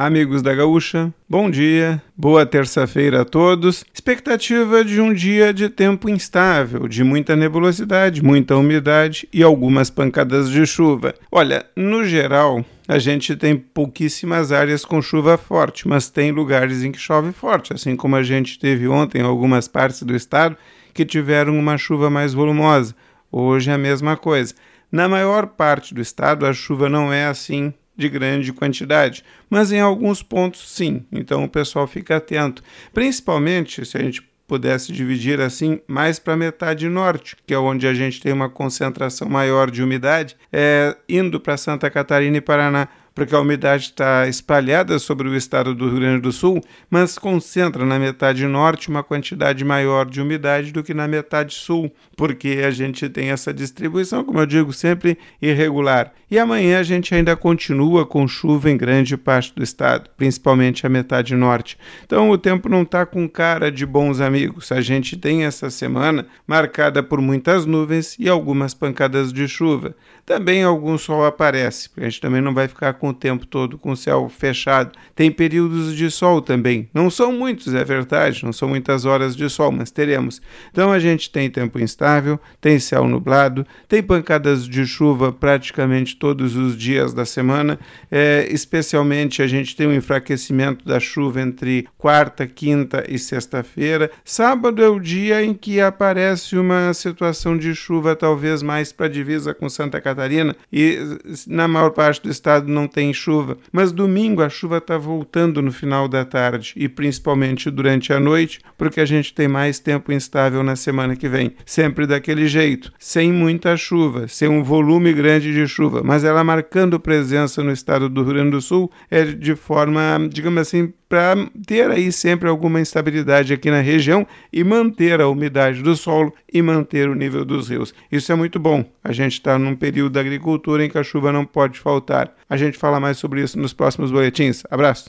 Amigos da Gaúcha, bom dia, boa terça-feira a todos. Expectativa de um dia de tempo instável, de muita nebulosidade, muita umidade e algumas pancadas de chuva. Olha, no geral, a gente tem pouquíssimas áreas com chuva forte, mas tem lugares em que chove forte, assim como a gente teve ontem algumas partes do estado que tiveram uma chuva mais volumosa. Hoje é a mesma coisa. Na maior parte do estado, a chuva não é assim de grande quantidade, mas em alguns pontos sim. Então o pessoal fica atento, principalmente se a gente pudesse dividir assim mais para a metade norte, que é onde a gente tem uma concentração maior de umidade, é, indo para Santa Catarina e Paraná porque a umidade está espalhada sobre o estado do Rio Grande do Sul, mas concentra na metade norte uma quantidade maior de umidade do que na metade sul, porque a gente tem essa distribuição, como eu digo, sempre irregular. E amanhã a gente ainda continua com chuva em grande parte do estado, principalmente a metade norte. Então o tempo não está com cara de bons amigos. A gente tem essa semana marcada por muitas nuvens e algumas pancadas de chuva. Também algum sol aparece, porque a gente também não vai ficar com o tempo todo com o céu fechado. Tem períodos de sol também. Não são muitos, é verdade, não são muitas horas de sol, mas teremos. Então a gente tem tempo instável, tem céu nublado, tem pancadas de chuva praticamente todos os dias da semana. É, especialmente a gente tem um enfraquecimento da chuva entre quarta, quinta e sexta-feira. Sábado é o dia em que aparece uma situação de chuva talvez mais para divisa com Santa Catarina e na maior parte do estado não tem chuva. Mas domingo a chuva está voltando no final da tarde e principalmente durante a noite, porque a gente tem mais tempo instável na semana que vem. Sempre daquele jeito, sem muita chuva, sem um volume grande de chuva, mas ela marcando presença no estado do Rio Grande do Sul é de forma, digamos assim, para ter aí sempre alguma instabilidade aqui na região e manter a umidade do solo e manter o nível dos rios. Isso é muito bom. A gente está num período da agricultura em que a chuva não pode faltar. A gente fala mais sobre isso nos próximos boletins. Abraço!